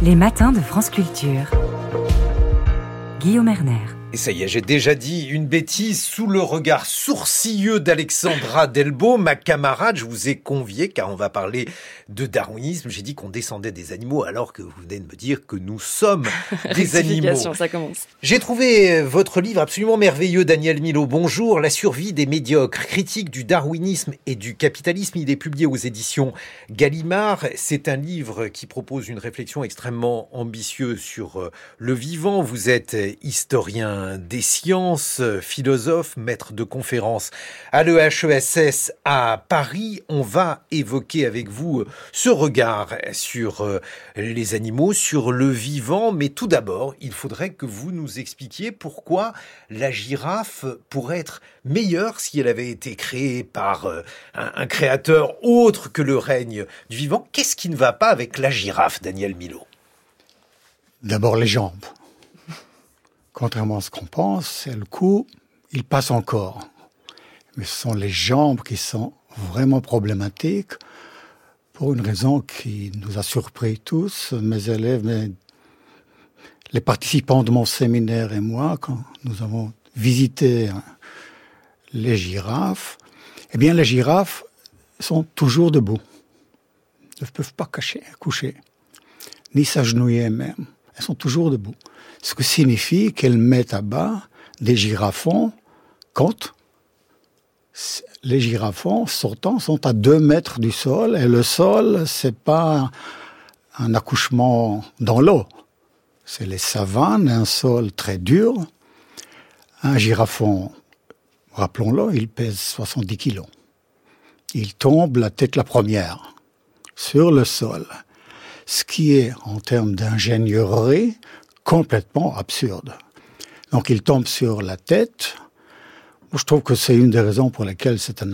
Les matins de France Culture. Guillaume Erner. Et ça y est, j'ai déjà dit une bêtise sous le regard sourcilleux d'Alexandra Delbo, ma camarade. Je vous ai convié car on va parler de darwinisme. J'ai dit qu'on descendait des animaux alors que vous venez de me dire que nous sommes des animaux. ça commence. J'ai trouvé euh, votre livre absolument merveilleux, Daniel Milo. Bonjour, la survie des médiocres, critique du darwinisme et du capitalisme. Il est publié aux éditions Gallimard. C'est un livre qui propose une réflexion extrêmement ambitieuse sur euh, le vivant. Vous êtes historien des sciences, philosophe, maître de conférences à l'EHESS à Paris. On va évoquer avec vous ce regard sur euh, les animaux, sur le vivant. Mais tout d'abord, il faudrait que vous nous expliquiez pourquoi la girafe pourrait être meilleure si elle avait été créée par euh, un, créateur autre que le règne du vivant. Qu'est-ce qui ne va pas avec la girafe, Daniel Milo D'abord les jambes contrairement à ce qu'on pense, c'est le cou, il passe encore. Mais ce sont les jambes qui sont vraiment problématiques pour une raison qui nous a surpris tous, mes élèves, les participants de mon séminaire et moi, quand nous avons visité les girafes. Eh bien, les girafes sont toujours debout. Ne peuvent pas cacher, coucher, ni s'agenouiller même. Elles sont toujours debout ce qui signifie qu'elles mettent à bas des girafons quand les girafons sortant sont à deux mètres du sol et le sol c'est pas un accouchement dans l'eau. C'est les savanes, un sol très dur. Un girafon, rappelons-le, il pèse 70 kilos. Il tombe la tête la première sur le sol. Ce qui est, en termes d'ingénierie, complètement absurde. Donc il tombe sur la tête. Je trouve que c'est une des raisons pour lesquelles c'est un,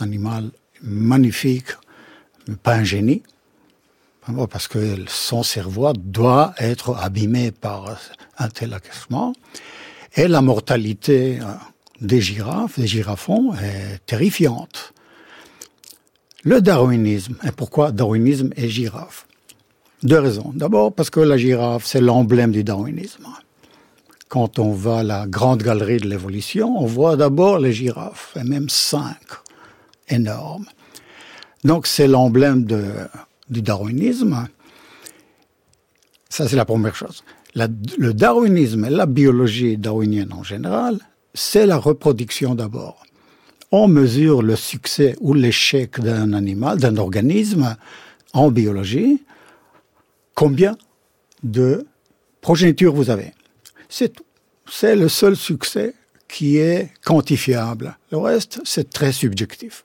animal magnifique, mais pas un génie. Parce que son cerveau doit être abîmé par un tel accouchement. Et la mortalité euh, des girafes, des girafons, est terrifiante. Le darwinisme, et pourquoi darwinisme et girafe? Deux raisons. D'abord parce que la girafe, c'est l'emblème du darwinisme. Quand on va à la grande galerie de l'évolution, on voit d'abord les girafes, et même cinq, énormes. Donc c'est l'emblème du darwinisme. Ça, c'est la première chose. le darwinisme et la biologie darwinienne en général, c'est la reproduction d'abord. On mesure le succès ou l'échec d'un animal, d'un organisme en biologie combien de progéniture vous avez. C'est tout. C'est le seul succès qui est quantifiable. Le reste, c'est très subjectif.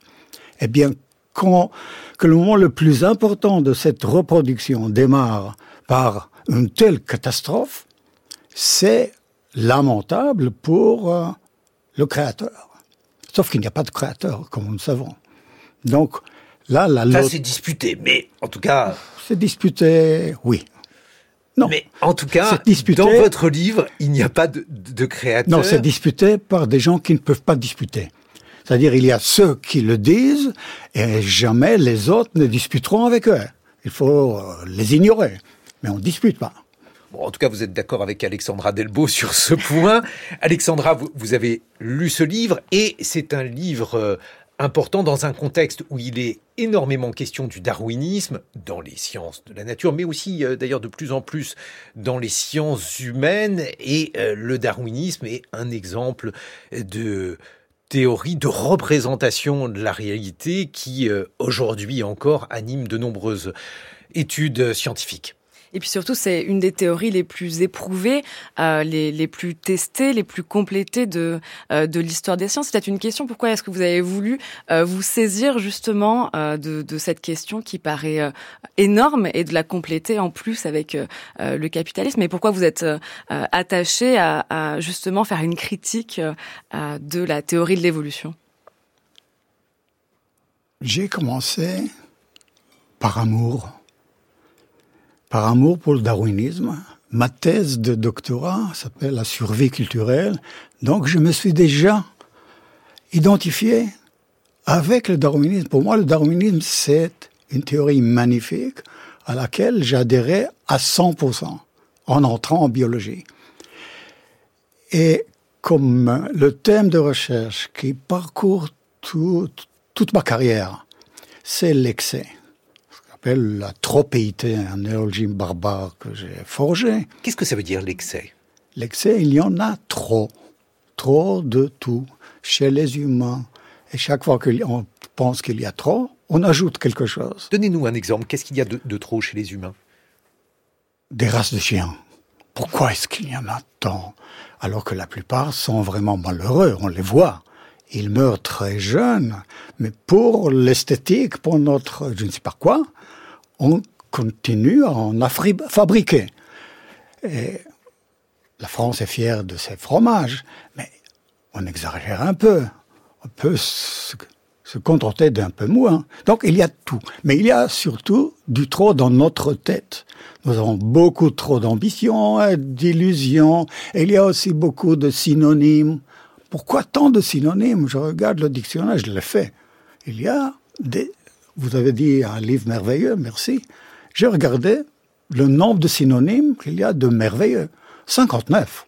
Eh bien, quand, que le moment le plus important de cette reproduction démarre par une telle catastrophe, c'est lamentable pour euh, le créateur. Sauf qu'il n'y a pas de créateur, comme nous le savons. Donc, là, la Ça, c'est disputé, mais en tout cas, c'est disputé, oui. Non. Mais en tout cas, disputé, dans votre livre, il n'y a pas de, de créateur. Non, c'est disputé par des gens qui ne peuvent pas disputer. C'est-à-dire, il y a ceux qui le disent et jamais les autres ne disputeront avec eux. Il faut euh, les ignorer. Mais on ne dispute pas. Bon, en tout cas, vous êtes d'accord avec Alexandra Delbo sur ce point. Alexandra, vous, vous, avez lu ce livre et c'est un livre euh, important dans un contexte où il est énormément question du darwinisme dans les sciences de la nature, mais aussi euh, d'ailleurs de plus en plus dans les sciences humaines. Et euh, le darwinisme est un exemple de théorie de représentation de la réalité qui euh, aujourd'hui encore anime de nombreuses études scientifiques. Et puis surtout, c'est une des théories les plus éprouvées, euh, les, plus testées, les plus complétées de, euh, de l'histoire des sciences. C'est une question, pourquoi est-ce que vous avez voulu euh, vous saisir justement de, cette question qui paraît énorme et de la compléter en plus avec le capitalisme? Et pourquoi vous êtes attaché à, justement faire une critique de la théorie de l'évolution? J'ai commencé par amour par amour pour le darwinisme. Ma thèse de doctorat s'appelle la survie culturelle. Donc je me suis déjà identifié avec le darwinisme. Pour moi, le darwinisme, c'est une théorie magnifique à laquelle j'adhérais à 100% en entrant en biologie. Et comme le thème de recherche qui parcourt toute ma carrière, c'est l'excès. Ce qu'on appelle la tropéité, un néologisme barbare que j'ai forgé. Qu'est-ce que ça veut dire l'excès? L'excès, il y en a trop. Trop de tout chez les humains. Et chaque fois qu'on pense qu'il y a trop, on ajoute quelque chose. Donnez-nous un exemple. Qu'est-ce qu'il y a de, trop chez les humains? Des races de chiens. Pourquoi est-ce qu'il y en a tant? Alors que la plupart sont vraiment malheureux, on les voit. Ils meurent très jeunes, mais pour l'esthétique, pour notre je ne sais pas quoi, on continue à en fabriquer. La France est fière de ses fromages, mais on exagère un peu. On peut se, contenter d'un peu moins. Donc il y a tout. Mais il y a surtout du trop dans notre tête. Nous avons beaucoup trop d'ambition, d'illusions. Il y a aussi beaucoup de synonymes. Pourquoi tant de synonymes? Je regarde le dictionnaire, je l'ai fait. Il y a des... Vous avez dit un livre merveilleux, merci. J'ai regardé le nombre de synonymes qu'il y a de merveilleux. 59.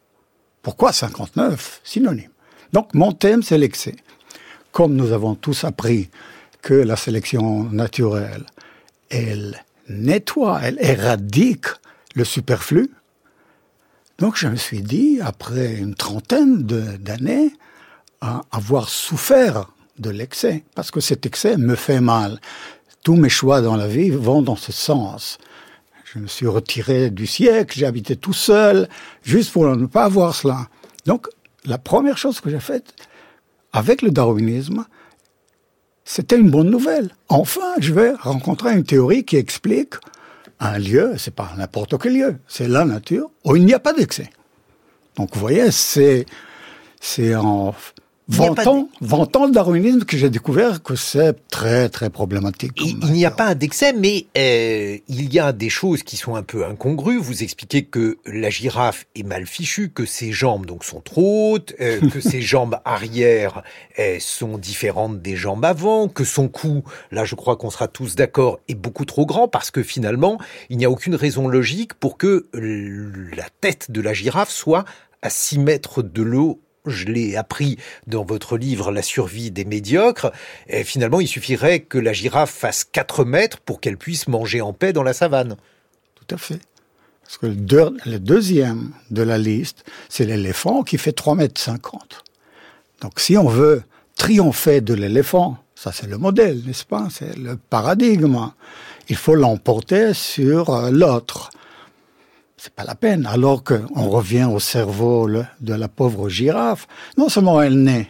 Pourquoi 59 synonymes? Donc mon thème, c'est l'excès. Comme nous avons tous appris que la sélection naturelle, elle nettoie, elle éradique le superflu, donc je me suis dit, après une trentaine d'années, avoir souffert de l'excès, parce que cet excès me fait mal. Tous mes choix dans la vie vont dans ce sens. Je me suis retiré du siècle, j'ai habité tout seul, juste pour ne pas avoir cela. Donc, la première chose que j'ai faite avec le darwinisme, c'était une bonne nouvelle. Enfin, je vais rencontrer une théorie qui explique un lieu, c'est pas n'importe quel lieu, c'est la nature où il n'y a pas d'excès. Donc, vous voyez, c'est, c'est en Vantant, le darwinisme que j'ai découvert que c'est très très problématique. Il, n'y a pas d'excès, mais euh, il y a des choses qui sont un peu incongrues. Vous expliquez que la girafe est mal fichue, que ses jambes donc sont trop hautes, euh, que ses jambes arrière euh, sont différentes des jambes avant, que son cou, là je crois qu'on sera tous d'accord, est beaucoup trop grand parce que finalement il n'y a aucune raison logique pour que la tête de la girafe soit à 6 mètres de l'eau je l'ai appris dans votre livre La survie des médiocres, et finalement il suffirait que la girafe fasse 4 mètres pour qu'elle puisse manger en paix dans la savane. Tout à fait. Parce que le, deuxième de la liste, c'est l'éléphant qui fait 3 mètres 50. Donc si on veut triompher de l'éléphant, ça c'est le modèle, n'est-ce pas? C'est le paradigme. Il faut l'emporter sur euh, l'autre c'est pas la peine. Alors qu'on revient au cerveau de la pauvre girafe, non seulement elle naît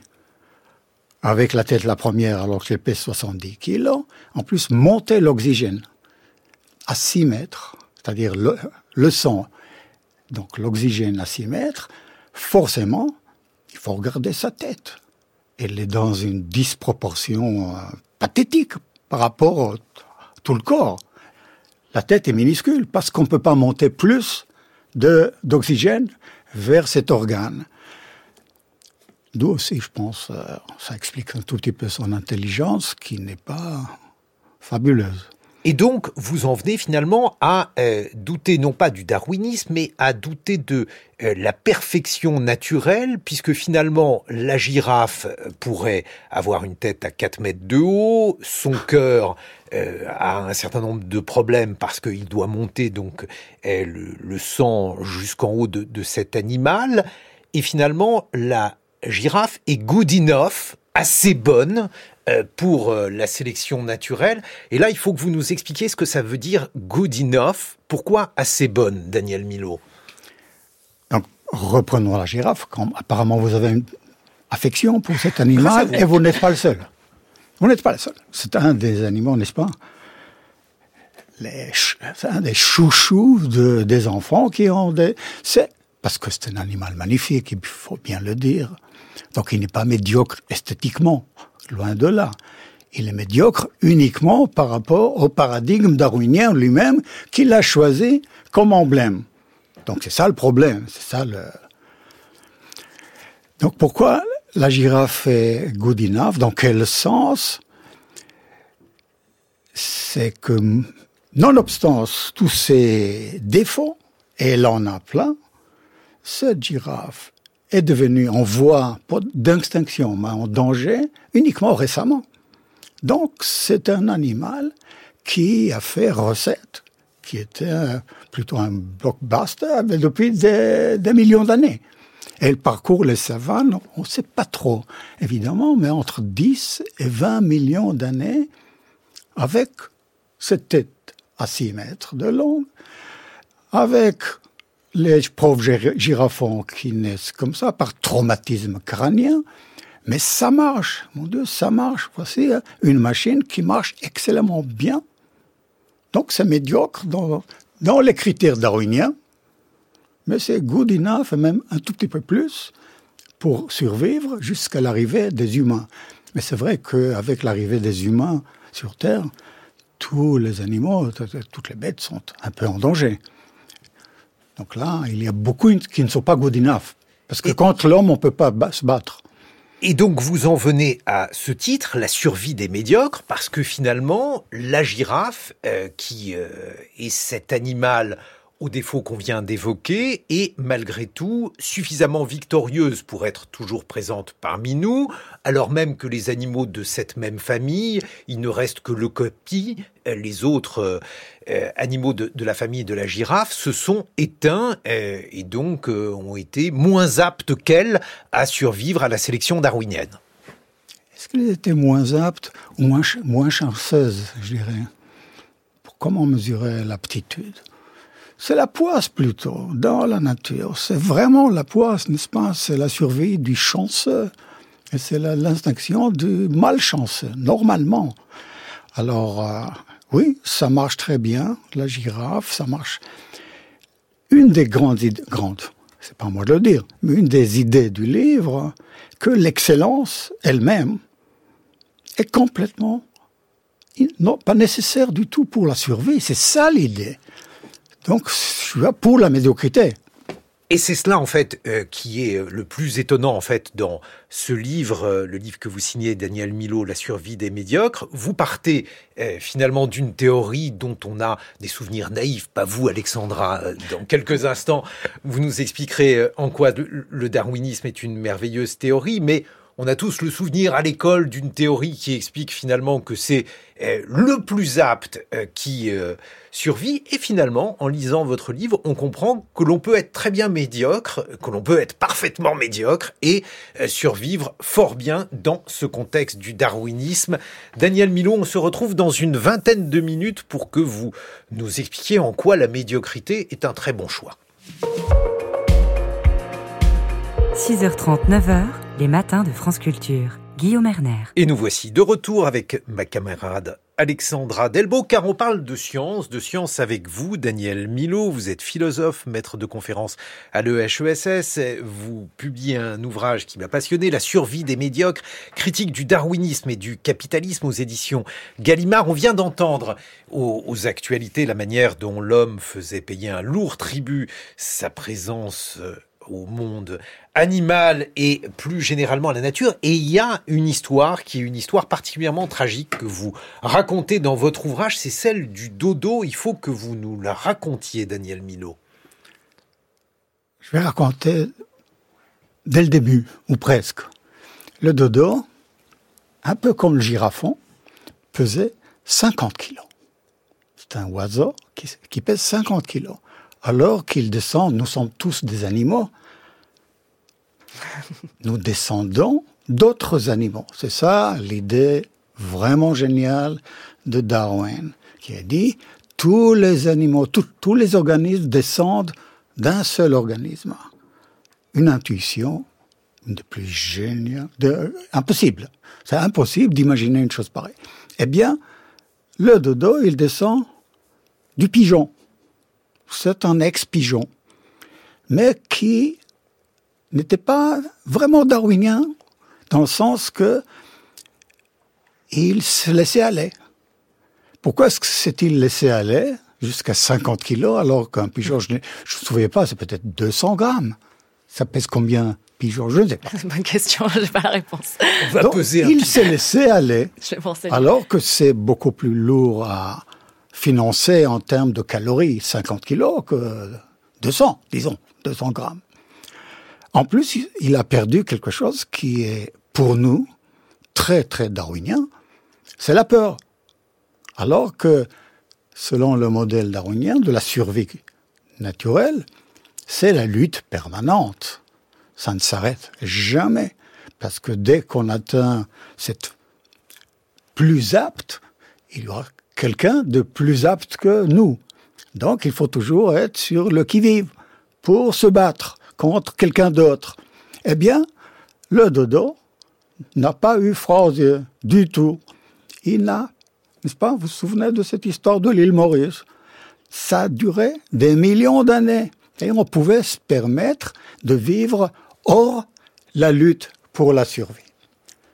avec la tête la première alors qu'elle pèse 70 kilos, en plus monter l'oxygène à 6 mètres, c'est-à-dire le, sang, donc l'oxygène à 6 mètres, forcément, il faut regarder sa tête. Elle est dans une disproportion euh, pathétique par rapport à tout le corps. La tête est minuscule parce qu'on ne peut pas monter plus d'oxygène vers cet organe. D'où aussi, je pense, euh, ça explique un tout petit peu son intelligence qui n'est pas fabuleuse. Et donc, vous en venez finalement à euh, douter non pas du darwinisme, mais à douter de euh, la perfection naturelle, puisque finalement, la girafe euh, pourrait avoir une tête à 4 mètres de haut, son cœur a un certain nombre de problèmes parce qu'il doit monter donc le, sang jusqu'en haut de, de cet animal, et finalement, la girafe est good enough, assez bonne euh, pour euh, la sélection naturelle. Et là, il faut que vous nous expliquiez ce que ça veut dire good enough. Pourquoi assez bonne, Daniel Milo? Donc, reprenons la girafe. Quand apparemment vous avez une affection pour cet animal et vous n'êtes pas le seul. Vous n'êtes pas le seul. C'est un des animaux, n'est-ce pas? C'est un des chouchous de, des enfants qui ont des... C'est parce que c'est un animal magnifique, il faut bien le dire. Donc il n'est pas médiocre esthétiquement. Loin de là. Il est médiocre uniquement par rapport au paradigme darwinien lui-même qu'il a choisi comme emblème. Donc c'est ça le problème, c'est ça. Donc pourquoi la girafe est good enough? Dans quel sens? C'est que Nonobstant tous ces défauts, et elle en a plein, cette girafe est devenue en voie d'extinction, mais en danger uniquement récemment. Donc c'est un animal qui a fait recette, qui était plutôt un blockbuster depuis des, des millions d'années. Elle parcourt les savanes, on ne sait pas trop, évidemment, mais entre 10 et 20 millions d'années, avec cette tête à 6 mètres de long, avec les pauvres girafons qui naissent comme ça, par traumatisme crânien. Mais ça marche, mon Dieu, ça marche. Voici une machine qui marche excellemment bien. Donc c'est médiocre dans, dans les critères darwiniens, mais c'est good enough, et même un tout petit peu plus, pour survivre jusqu'à l'arrivée des humains. Mais c'est vrai qu'avec l'arrivée des humains sur Terre, tous les animaux, toutes les bêtes sont un peu en danger. Donc là, il y a beaucoup qui ne sont pas good enough. Parce que contre l'homme, on ne peut pas se battre. Et donc vous en venez à ce titre, la survie des médiocres, parce que finalement, la girafe, euh, qui euh, est cet animal aux défauts qu'on vient d'évoquer, est malgré tout suffisamment victorieuse pour être toujours présente parmi nous, alors même que les animaux de cette même famille, il ne reste que le copie, les autres euh, animaux de, la famille de la girafe se sont éteints euh, et donc euh, ont été moins aptes qu'elle à survivre à la sélection darwinienne. Est-ce qu'elles étaient moins aptes ou moins, moins chanceuses, je dirais? Comment mesurer l'aptitude? C'est la poisse plutôt, dans la nature. C'est vraiment la poisse, n'est-ce pas? C'est la survie du chanceux. Et c'est l'instinction du malchanceux, normalement. Alors, euh, oui, ça marche très bien, la girafe, ça marche. Une des grandes idées, grandes, c'est pas moi de le dire, mais une des idées du livre, que l'excellence elle-même est complètement non, pas nécessaire du tout pour la survie. C'est ça l'idée. Donc, je suis là pour la médiocrité. Et c'est cela en fait euh, qui est euh, le plus étonnant en fait dans ce livre, euh, le livre que vous signez Daniel Milo, La survie des médiocres. Vous partez finalement d'une théorie dont on a des souvenirs naïfs, pas vous Alexandra. Dans quelques instants, vous nous expliquerez en quoi le darwinisme est une merveilleuse théorie, mais on a tous le souvenir à l'école d'une théorie qui explique finalement que c'est euh, le plus apte euh, qui euh, survit. Et finalement, en lisant votre livre, on comprend que l'on peut être très bien médiocre, que l'on peut être parfaitement médiocre et survivre fort bien dans ce contexte du darwinisme. Daniel Milo, on se retrouve dans une vingtaine de minutes pour que vous nous expliquiez en quoi la médiocrité est un très bon choix. 6h30, 9h, les matins de France Culture. Guillaume Erner. Et nous voici de retour avec ma camarade Alexandra Delbo, car on parle de science, de science avec vous, Daniel Milo. Vous êtes philosophe, maître de conférence à l'EHESS. Vous publiez un ouvrage qui m'a passionné, La survie des médiocres, critique du darwinisme et du capitalisme aux éditions Gallimard. On vient d'entendre aux, aux, actualités la manière dont l'homme faisait payer un lourd tribut sa présence euh, au monde animal et plus généralement à la nature. Et il y a une histoire qui est une histoire particulièrement tragique que vous racontez dans votre ouvrage, c'est celle du dodo. Il faut que vous nous la racontiez, Daniel Milo. Je vais raconter dès le début, ou presque. Le dodo, un peu comme le girafon, pesait 50 kilos. C'est un oiseau qui, qui pèse 50 kilos alors qu'il descend, nous sommes tous des animaux, nous descendons d'autres animaux. C'est ça l'idée vraiment géniale de Darwin, qui a dit tous les animaux, tous les organismes descendent d'un seul organisme. Une intuition de plus géniale, de, impossible. C'est impossible d'imaginer une chose pareille. Eh bien, le dodo, il descend du pigeon c'est un ex-pigeon, mais qui n'était pas vraiment darwinien, dans le sens que il se laissait aller. Pourquoi s'est-il laissé aller jusqu'à 50 kilos alors qu'un pigeon, je ne me souviens pas, c'est peut-être 200 grammes. Ça pèse combien pigeon Je ne sais pas. C'est une bonne question, je n'ai pas la réponse. On va Donc, peser un il s'est laissé aller Je alors que c'est beaucoup plus lourd à financé en termes de calories, 50 kilos, que 200, disons, 200 grammes. En plus, il a perdu quelque chose qui est, pour nous, très, très darwinien, c'est la peur. Alors que, selon le modèle darwinien de la survie naturelle, c'est la lutte permanente. Ça ne s'arrête jamais. Parce que dès qu'on atteint cette plus apte, il y aura quelqu'un de plus apte que nous. Donc il faut toujours être sur le qui-vive pour se battre contre quelqu'un d'autre. Eh bien, le dodo n'a pas eu froid du tout. Il n'a, n'est-ce pas, vous vous souvenez de cette histoire de l'île Maurice? Ça a duré des millions d'années. Et on pouvait se permettre de vivre hors la lutte pour la survie.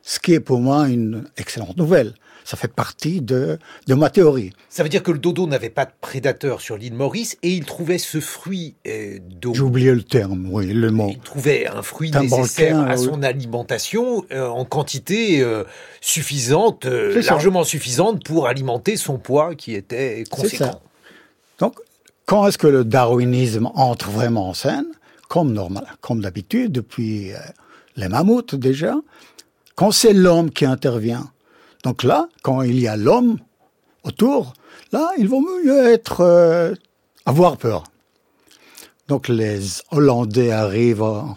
Ce qui est pour moi une excellente nouvelle. Ça fait partie de, de ma théorie. Ça veut dire que le dodo n'avait pas de prédateur sur l'île Maurice et il trouvait ce fruit euh, d'eau. J'ai oublié le terme, oui, le mot. Il trouvait un fruit nécessaire à son alimentation euh, en quantité euh, suffisante, largement suffisante pour alimenter son poids qui était conséquent. Donc, quand est-ce que le darwinisme entre vraiment en scène? Comme normal, comme d'habitude, depuis les mammouths déjà, quand c'est l'homme qui intervient. Donc là, quand il y a l'homme autour, là, il vaut mieux être euh, avoir peur. Donc les Hollandais arrivent à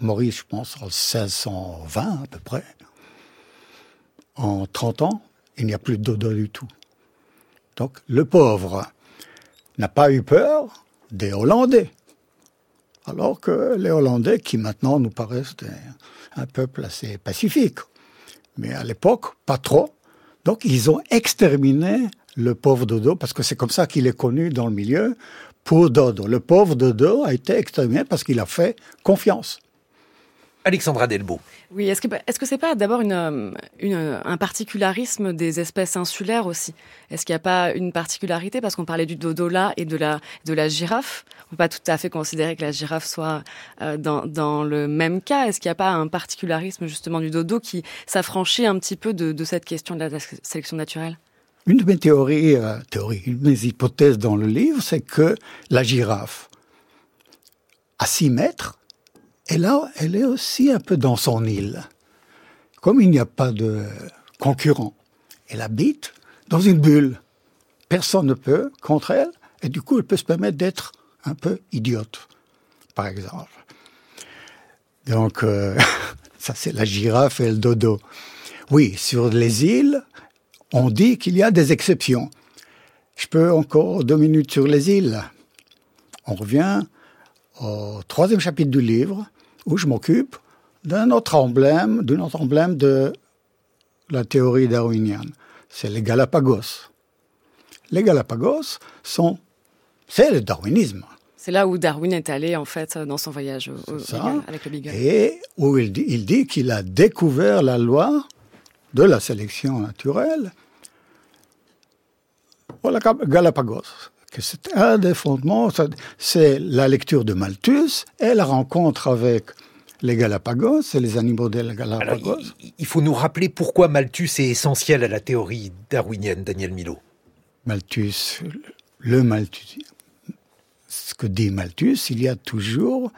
Maurice, je pense, en 1620 à peu près. En 30 ans, il n'y a plus de dodo du tout. Donc le pauvre n'a pas eu peur des Hollandais. Alors que les Hollandais, qui maintenant nous paraissent un peuple assez pacifique, mais à l'époque, pas trop. Donc ils ont exterminé le pauvre Dodo, parce que c'est comme ça qu'il est connu dans le milieu, pour Dodo. Le pauvre Dodo a été exterminé parce qu'il a fait confiance. Alexandra Delbo. Oui, est-ce que est-ce que c'est pas d'abord une, un particularisme des espèces insulaires aussi? Est-ce qu'il n'y a pas une particularité? Parce qu'on parlait du dodo là et de la de la girafe On peut pas tout à fait considérer que la girafe soit euh, dans, dans le même cas. Est-ce qu'il n'y a pas un particularisme justement du dodo qui s'affranchit un petit peu de, de cette question de la sélection naturelle? Une de mes théories, euh, théories, une de mes hypothèses dans le livre, c'est que la girafe à 6 mètres et là, elle est aussi un peu dans son île. Comme il n'y a pas de concurrent, elle habite dans une bulle. Personne ne peut contre elle, et du coup, elle peut se permettre d'être un peu idiote, par exemple. Donc, euh, ça c'est la girafe et le dodo. Oui, sur les îles, on dit qu'il y a des exceptions. Je peux encore deux minutes sur les îles. On revient au troisième chapitre du livre, où je m'occupe d'un autre emblème, d'un autre emblème de la théorie darwinienne. C'est les Galapagos. Les Galapagos sont, c'est le darwinisme. C'est là où Darwin est allé, en fait, dans son voyage avec le Beagle. Et où il dit, il dit qu'il a découvert la loi de la sélection naturelle Voilà, Galapagos c'est un des fondements, c'est la lecture de Malthus et la rencontre avec les Galapagos et les animaux des Galapagos. il, faut nous rappeler pourquoi Malthus est essentiel à la théorie darwinienne, Daniel Milo. Malthus, le Malthus, ce que dit Malthus, il y a toujours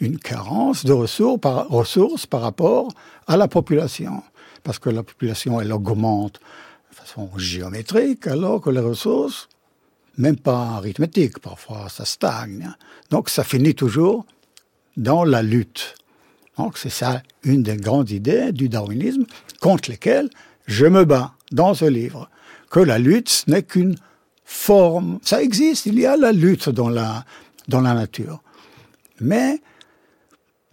une carence de ressources par, ressources par rapport à la population. Parce que la population, elle augmente de façon géométrique, alors que les ressources même pas arithmétique, parfois ça stagne. Donc ça finit toujours dans la lutte. Donc c'est ça une des grandes idées du darwinisme contre lesquelles je me bats dans ce livre. Que la lutte n'est qu'une forme. Ça existe, il y a la lutte dans la, dans la nature. Mais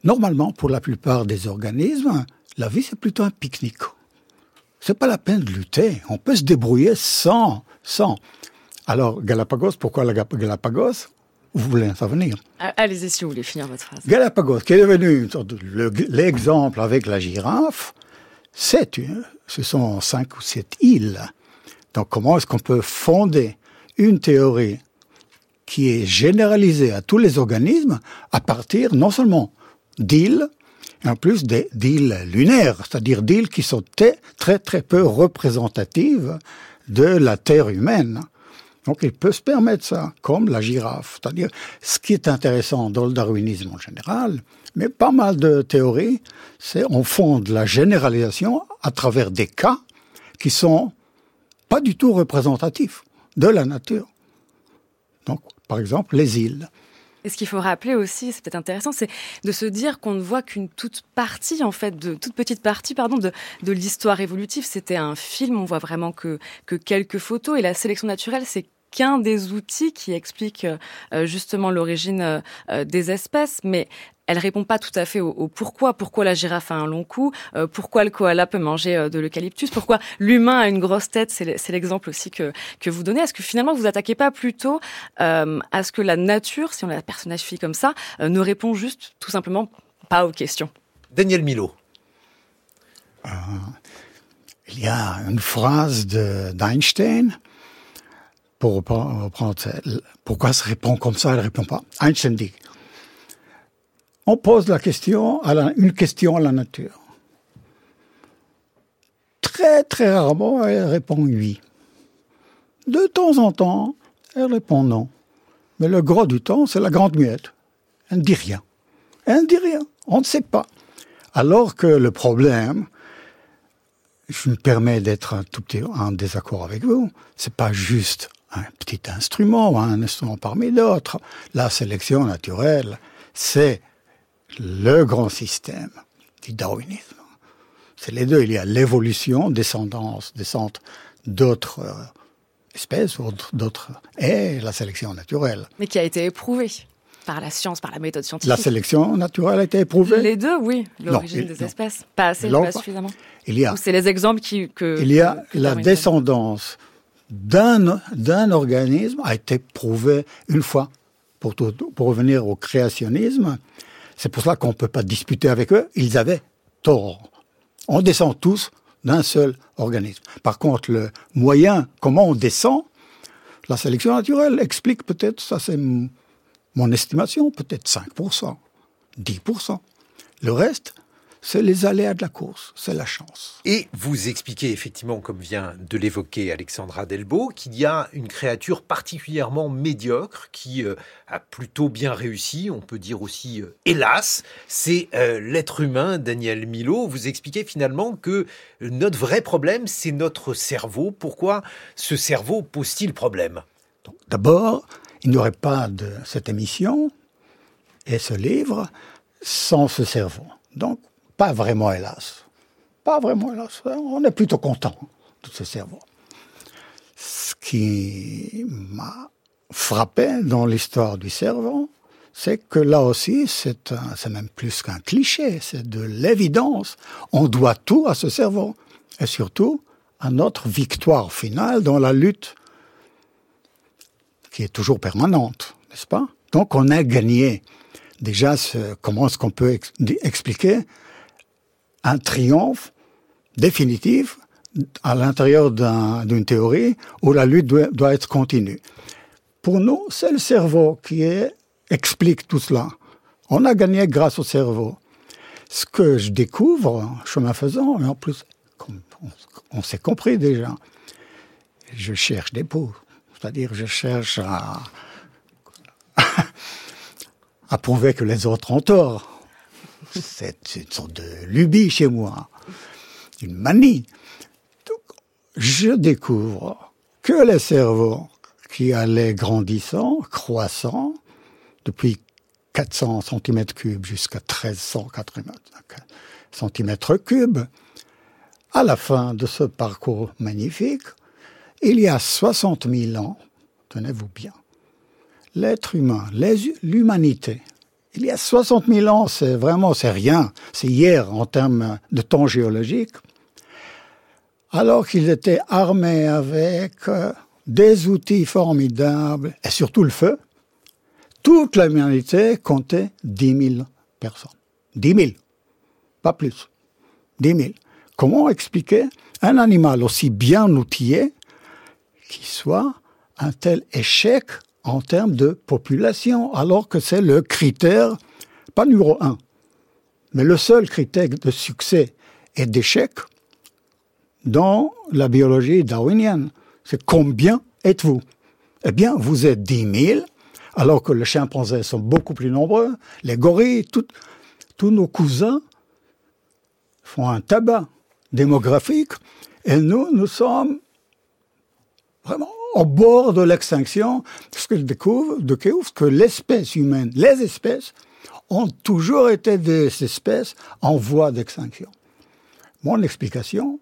normalement, pour la plupart des organismes, la vie c'est plutôt un pique-nique. C'est pas la peine de lutter. On peut se débrouiller sans, sans. Alors, Galapagos, pourquoi la Galapagos Vous voulez en savoir ah, Allez-y si vous voulez finir votre phrase. Galapagos, qui est devenu l'exemple avec la girafe, c'est ce sont cinq ou sept îles. Donc, comment est-ce qu'on peut fonder une théorie qui est généralisée à tous les organismes à partir non seulement d'îles, et en plus d'îles lunaires, c'est-à-dire d'îles qui sont très très peu représentatives de la Terre humaine. Donc il peut se permettre ça, comme la girafe. C'est-à-dire, ce qui est intéressant dans le darwinisme en général, mais pas mal de théories, c'est on fonde la généralisation à travers des cas qui sont pas du tout représentatifs de la nature. Donc, par exemple, les îles. Et ce qu'il faut rappeler aussi, c'est peut-être intéressant, c'est de se dire qu'on ne voit qu'une toute partie, en fait, de toute petite partie, pardon, de, l'histoire évolutive. C'était un film, on voit vraiment que, que quelques photos. Et la sélection naturelle, c'est qu'un des outils qui explique euh, justement l'origine euh, des espèces, mais elle répond pas tout à fait au, pourquoi. Pourquoi la girafe a un long cou euh, Pourquoi le koala peut manger euh, de l'eucalyptus Pourquoi l'humain a une grosse tête C'est l'exemple aussi que, que vous donnez. Est-ce que finalement vous attaquez pas plutôt euh, à ce que la nature, si on la personnifie comme ça, ne répond juste tout simplement pas aux questions? Daniel Milo. il y a une phrase d'Einstein pour reprendre pourquoi ça répond comme ça, elle répond pas. Einstein dit on pose la question à une question à la nature. Très très rarement, elle répond oui. De temps en temps, elle répond non. Mais le gros du temps, c'est la grande muette. Elle ne dit rien. Elle ne dit rien. On ne sait pas. Alors que le problème, je me permets d'être un tout petit en désaccord avec vous, c'est pas juste un petit instrument, un instrument parmi d'autres. La sélection naturelle, c'est le grand système du darwinisme. C'est les deux. Il y a l'évolution, descendance, descente d'autres euh, espèces, d'autres, et la sélection naturelle. Mais qui a été éprouvée par la science, par la méthode scientifique. La sélection naturelle a été éprouvée Les deux, oui. L'origine des espèces. Pas assez, pas suffisamment. Il y a. C'est les exemples qui, que. Il y a la descendance d'un, d'un organisme a été prouvée une fois. Pour, pour revenir au créationnisme, c'est pour ça qu'on ne peut pas disputer avec eux. Ils avaient tort. On descend tous d'un seul organisme. Par contre, le moyen, comment on descend, la sélection naturelle explique peut-être, ça c'est mon estimation, peut-être 5%, 10%. Le reste, c'est les aléas de la course, c'est la chance. Et vous expliquez effectivement, comme vient de l'évoquer Alexandra Delbo, qu'il y a une créature particulièrement médiocre qui euh, a plutôt bien réussi, on peut dire aussi euh, hélas, c'est euh, l'être humain, Daniel Milo. Vous expliquez finalement que notre vrai problème, c'est notre cerveau. Pourquoi ce cerveau pose-t-il problème? D'abord, il n'y aurait pas de cette émission et ce livre sans ce cerveau. Donc, pas vraiment, hélas. Pas vraiment, hélas. On est plutôt content de ce cerveau. Ce qui m'a frappé dans l'histoire du cerveau, c'est que là aussi, c'est même plus qu'un cliché, c'est de l'évidence. On doit tout à ce cerveau. Et surtout, à notre victoire finale dans la lutte qui est toujours permanente, n'est-ce pas? Donc on a gagné. Déjà, comment est-ce qu'on peut expliquer un triomphe définitif à l'intérieur d'une théorie où la lutte doit, être continue. Pour nous, c'est le cerveau qui explique tout cela. On a gagné grâce au cerveau. Ce que je découvre, chemin faisant, et en plus, on, s'est compris déjà, je cherche des pots. C'est-à-dire, je cherche à, à prouver que les autres ont tort. C'est une sorte de lubie chez moi, une manie. Donc, je découvre que les cerveaux qui allaient grandissant, croissant, depuis 400 cm3 jusqu'à 1380 cm3, à la fin de ce parcours magnifique, il y a 60 000 ans, tenez-vous bien, l'être humain, l'humanité il y a 60 000 ans, c'est vraiment, c'est rien. C'est hier en termes de temps géologique. Alors qu'ils étaient armés avec euh, des outils formidables et surtout le feu, toute l'humanité comptait 10 000 personnes. 10 000. Pas plus. 10 000. Comment expliquer un animal aussi bien outillé qui soit un tel échec en termes de population, alors que c'est le critère, pas numéro un, mais le seul critère de succès et d'échec dans la biologie darwinienne. C'est combien êtes-vous? Eh bien, vous êtes 10 000, alors que les chimpanzés sont beaucoup plus nombreux, les gorilles, tous nos cousins font un tabac démographique, et nous, nous sommes vraiment au bord de l'extinction, parce que je découvre, que l'espèce humaine, les espèces, ont toujours été des espèces en voie d'extinction. Mon explication,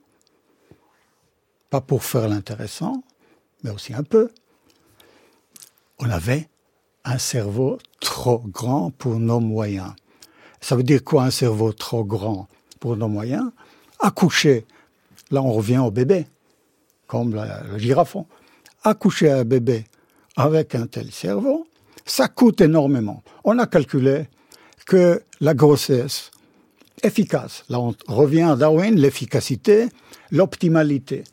pas pour faire l'intéressant, mais aussi un peu, on avait un cerveau trop grand pour nos moyens. Ça veut dire quoi un cerveau trop grand pour nos moyens? Accoucher, là on revient au bébé, comme le girafon. Accoucher un bébé avec un tel cerveau, ça coûte énormément. On a calculé que la grossesse efficace, là on revient à Darwin, l'efficacité, l'optimalité.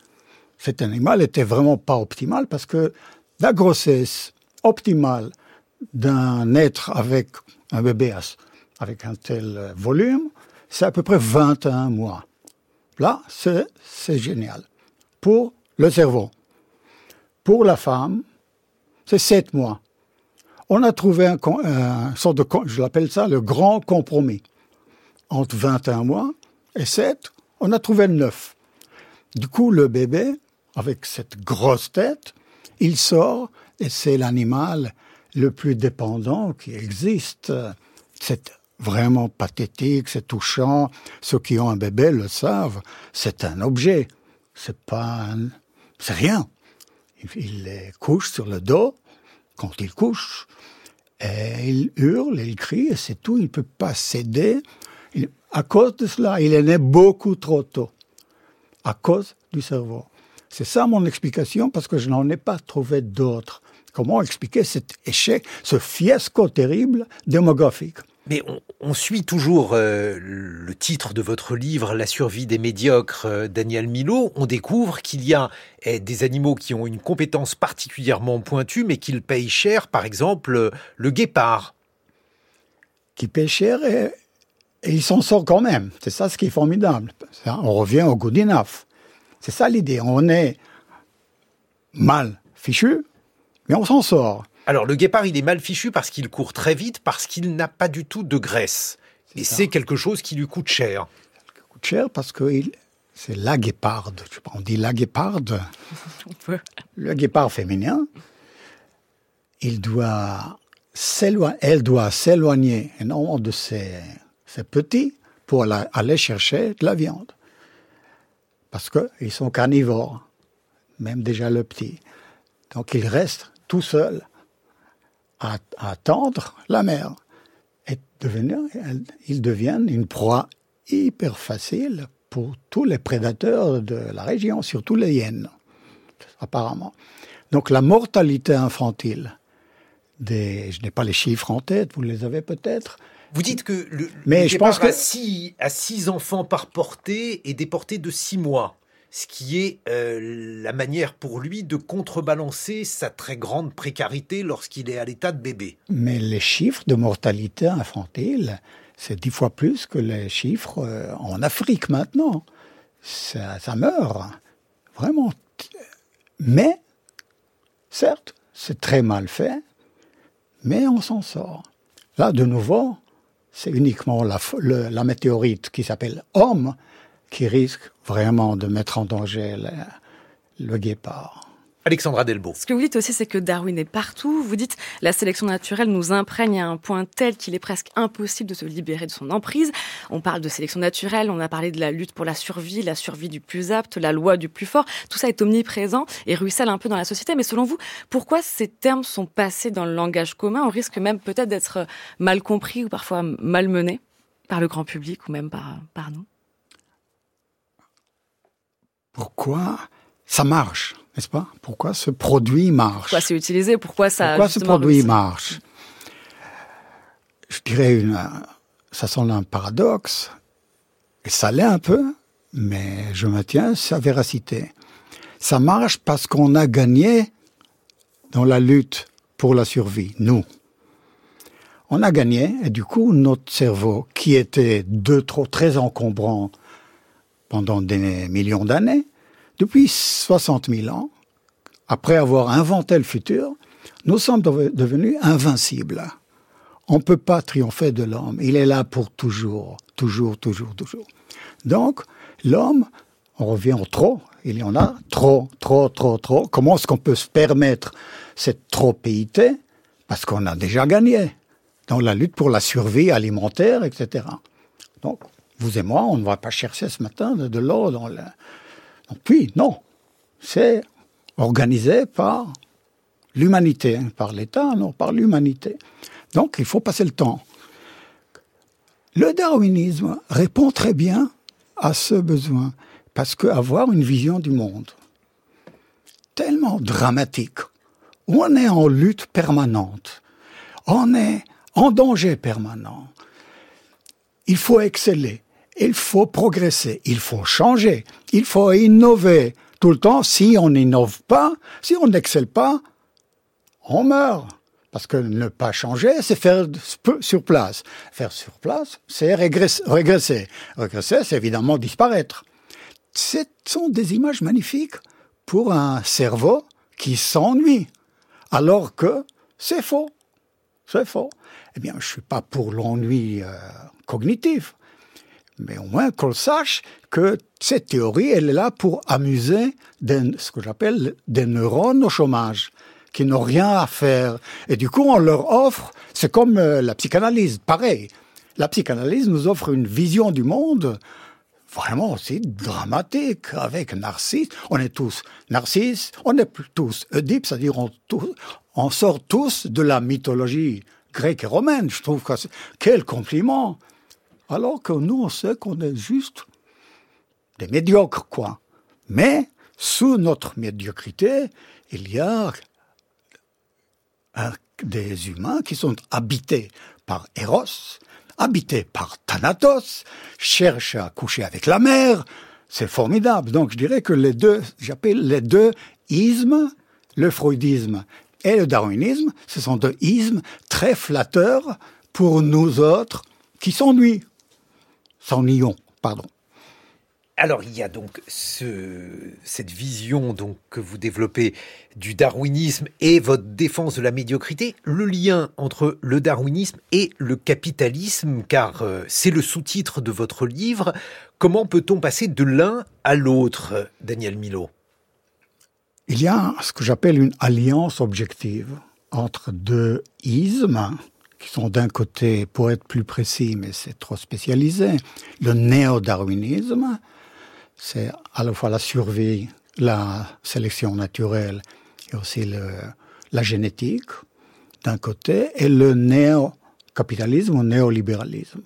Cet animal était vraiment pas optimal parce que la grossesse optimale d'un être avec un bébé avec un tel volume, c'est à peu près 21 mois. Là, c'est génial. Pour le cerveau. Pour la femme, c'est 7 mois. On a trouvé un, un sorte de, je l'appelle ça le grand compromis. Entre 21 mois et 7, on a trouvé 9. Du coup, le bébé, avec cette grosse tête, il sort et c'est l'animal le plus dépendant qui existe. C'est vraiment pathétique, c'est touchant. Ceux qui ont un bébé le savent. C'est un objet. C'est pas, c'est rien. Il couche sur le dos quand il couche. Et il hurle, il crie, et c'est tout. Il ne peut pas céder. à cause de cela, il est né beaucoup trop tôt. À cause du cerveau. C'est ça mon explication, parce que je n'en ai pas trouvé d'autres. Comment expliquer cet échec, ce fiasco terrible démographique? Mais on, suit toujours euh, le titre de votre livre, La survie des médiocres, euh, Daniel Milo. On découvre qu'il y a eh, des animaux qui ont une compétence particulièrement pointue, mais qu'ils payent cher, par exemple euh, le guépard. Qui paye cher et, il s'en sort quand même. C'est ça ce qui est formidable. On revient au good enough. C'est ça l'idée. On est mal fichu, mais on s'en sort. Alors le guépard, il est mal fichu parce qu'il court très vite, parce qu'il n'a pas du tout de graisse. Et c'est quelque chose qui lui coûte cher. Ça coûte cher parce que c'est la guéparde. On dit la guéparde. le guépard féminin, il doit elle doit s'éloigner énormément de ses, ses petits pour aller chercher de la viande. Parce qu'ils sont carnivores, même déjà le petit. Donc il reste tout seul à, attendre la mer. Et devenir, ils deviennent une proie hyper facile pour tous les prédateurs de la région, surtout les hyènes, apparemment. Donc la mortalité infantile, des, je n'ai pas les chiffres en tête, vous les avez peut-être. Vous dites que le, Mais je pense que... six, a six enfants par portée et des portées de six mois ce qui est euh, la manière pour lui de contrebalancer sa très grande précarité lorsqu'il est à l'état de bébé. Mais les chiffres de mortalité infantile, c'est dix fois plus que les chiffres euh, en Afrique maintenant. Ça, meurt, vraiment. Mais, certes, c'est très mal fait, mais on s'en sort. Là, de nouveau, c'est uniquement la météorite qui s'appelle Homme qui risque vraiment de mettre en danger le, guépard. Alexandra Delbo. Ce que vous dites aussi, c'est que Darwin est partout. Vous dites la sélection naturelle nous imprègne à un point tel qu'il est presque impossible de se libérer de son emprise. On parle de sélection naturelle, on a parlé de la lutte pour la survie, la survie du plus apte, la loi du plus fort. Tout ça est omniprésent et ruisselle un peu dans la société. Mais selon vous, pourquoi ces termes sont passés dans le langage commun On risque même peut-être d'être mal compris ou parfois malmenés par le grand public ou même par, par nous? Pourquoi ça marche, n'est-ce pas? Pourquoi ce produit marche? Pourquoi c'est utilisé? Pourquoi ça Pourquoi ce produit marche? Je dirais une, ça semble un paradoxe, et ça l'est un peu, mais je maintiens sa véracité. Ça marche parce qu'on a gagné dans la lutte pour la survie, nous. On a gagné, et du coup, notre cerveau, qui était de trop très encombrant pendant des millions d'années, depuis 60 000 ans, après avoir inventé le futur, nous sommes devenus invincibles. On ne peut pas triompher de l'homme. Il est là pour toujours, toujours, toujours, toujours. Donc, l'homme, on revient au trop. Il y en a trop, trop, trop, trop. Comment est-ce qu'on peut se permettre cette tropéité? Parce qu'on a déjà gagné dans la lutte pour la survie alimentaire, etc. Donc, vous et moi, on ne va pas chercher ce matin de, l'eau dans le... Donc, puis, non. C'est organisé par l'humanité, hein, par l'État, non, par l'humanité. Donc, il faut passer le temps. Le darwinisme répond très bien à ce besoin, parce qu'avoir une vision du monde tellement dramatique, où on est en lutte permanente, on est en danger permanent, il faut exceller, il faut progresser, il faut changer, il faut innover tout le temps. Si on n'innove pas, si on n'excelle pas, on meurt. Parce que ne pas changer, c'est faire sur place. Faire sur place, c'est régresser. Régresser, c'est évidemment disparaître. Ce sont des images magnifiques pour un cerveau qui s'ennuie. Alors que c'est faux. C'est faux. Eh bien, je suis pas pour l'ennui euh, cognitif. Mais au moins qu'on sache que cette théorie, elle est là pour amuser ce que j'appelle des neurones au chômage qui n'ont rien à faire. Et du coup, on leur offre, c'est comme euh, la psychanalyse, pareil. La psychanalyse nous offre une vision du monde vraiment aussi dramatique avec Narcisse. On est tous Narcisse, on est tous Oedipe, c'est-à-dire on, on, sort tous de la mythologie grecque et romaine. Je trouve que quel compliment. Alors que nous, on sait qu'on est juste des médiocres, quoi. Mais sous notre médiocrité, il y a des humains qui sont habités par Eros, habités par Thanatos, cherchent à coucher avec la mer. C'est formidable. Donc je dirais que les deux, j'appelle les deux ismes, le freudisme et le darwinisme, ce sont deux ismes très flatteurs pour nous autres qui s'ennuient. Pardon. Alors il y a donc cette vision donc que vous développez du darwinisme et votre défense de la médiocrité, le lien entre le darwinisme et le capitalisme, car euh, c'est le sous-titre de votre livre. Comment peut-on passer de l'un à l'autre, Daniel Milo Il y a ce que j'appelle une alliance objective entre deux ismes qui sont d'un côté, pour être plus précis, mais c'est trop spécialisé, le néo-darwinisme, c'est à la fois la survie, la sélection naturelle et aussi la génétique d'un côté, et le néo-capitalisme ou néolibéralisme.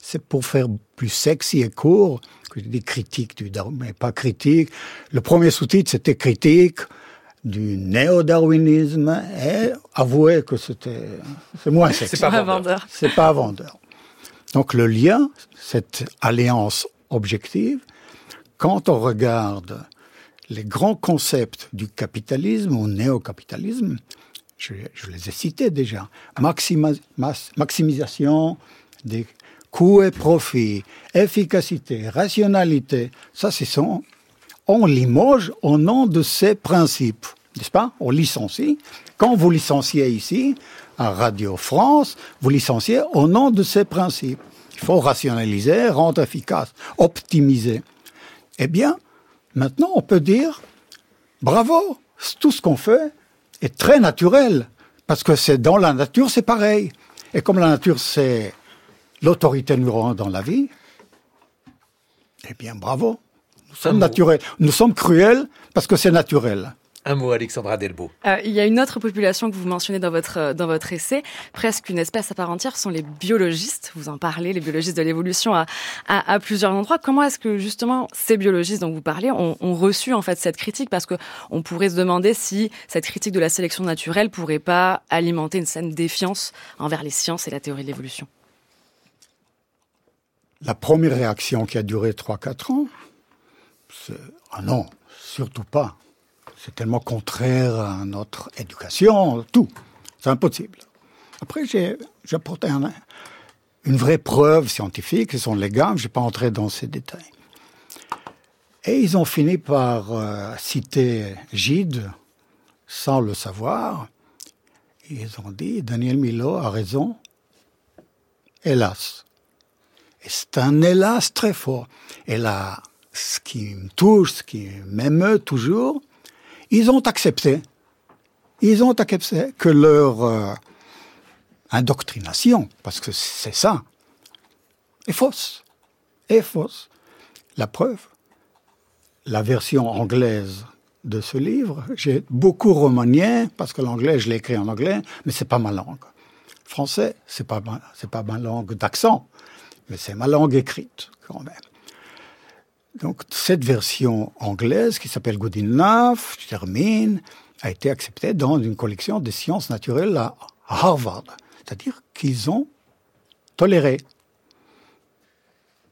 C'est pour faire plus sexy et court que je dis critique du Darwin, mais pas critique. Le premier sous-titre, c'était critique du néo-darwinisme et avouer que c'était, c'est moins sexy. C'est pas vendeur. C'est pas vendeur. Donc le lien, cette alliance objective, quand on regarde les grands concepts du capitalisme ou néo-capitalisme, je, les ai cités déjà, maximisation des coûts et profits, efficacité, rationalité, ça c'est son, on limoge au nom de ces principes, n'est-ce pas? On licencie. Quand vous licenciez ici, à Radio France, vous licenciez au nom de ces principes. Il faut rationaliser, rendre efficace, optimiser. Eh bien, maintenant, on peut dire, bravo, tout ce qu'on fait est très naturel, parce que c'est dans la nature, c'est pareil. Et comme la nature, c'est l'autorité numéro un dans la vie, eh bien, bravo. Nous sommes naturels. Nous sommes cruels parce que c'est naturel. Un mot, Alexandra Delbo. Euh, il y a une autre population que vous mentionnez dans votre euh, dans votre essai, presque une espèce à part entière, sont les biologistes. Vous en parlez, les biologistes de l'évolution à, à, plusieurs endroits. Comment est-ce que justement ces biologistes dont vous parlez ont, ont, reçu en fait cette critique? Parce que on pourrait se demander si cette critique de la sélection naturelle pourrait pas alimenter une saine défiance envers les sciences et la théorie de l'évolution. La première réaction qui a duré 3-4 ans, ah non, surtout pas. C'est tellement contraire à notre éducation, tout. C'est impossible. Après, j'ai apporté une vraie preuve scientifique, ce sont les gammes, je ne vais pas entrer dans ces détails. Et ils ont fini par euh, citer Gide, sans le savoir, ils ont dit Daniel Milo a raison, hélas. Et c'est un hélas très fort. Et ce qui me touche, ce qui m'émeut toujours, ils ont accepté. Ils ont accepté que leur euh, indoctrination, parce que c'est ça, est fausse. Est fausse. La preuve, la version anglaise de ce livre, j'ai beaucoup remanié, parce que l'anglais, je l'ai écrit en anglais, mais c'est pas ma langue. Français, c'est pas c'est pas ma langue d'accent mais c'est ma langue écrite quand même. Donc cette version anglaise qui s'appelle Good Enough, je termine, a été acceptée dans une collection de sciences naturelles à Harvard. C'est-à-dire qu'ils ont toléré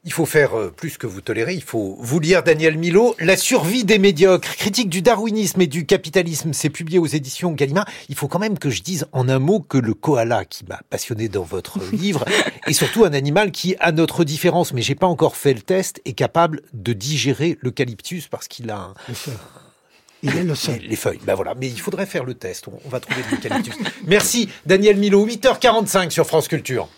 il faut faire euh, plus que vous tolérez, il faut vous lire Daniel Milo. La survie des médiocres, critique du darwinisme et du capitalisme, c'est publié aux éditions Gallimard. Il faut quand même que je dise en un mot que le koala qui m'a passionné dans votre livre est surtout un animal qui, à notre différence, mais j'ai pas encore fait le test, est capable de digérer l'eucalyptus parce qu'il a un... Il est le seul. Les feuilles, ben voilà. Mais il faudrait faire le test. On va trouver l'eucalyptus. Merci Daniel Milo, 8h45 sur France Culture.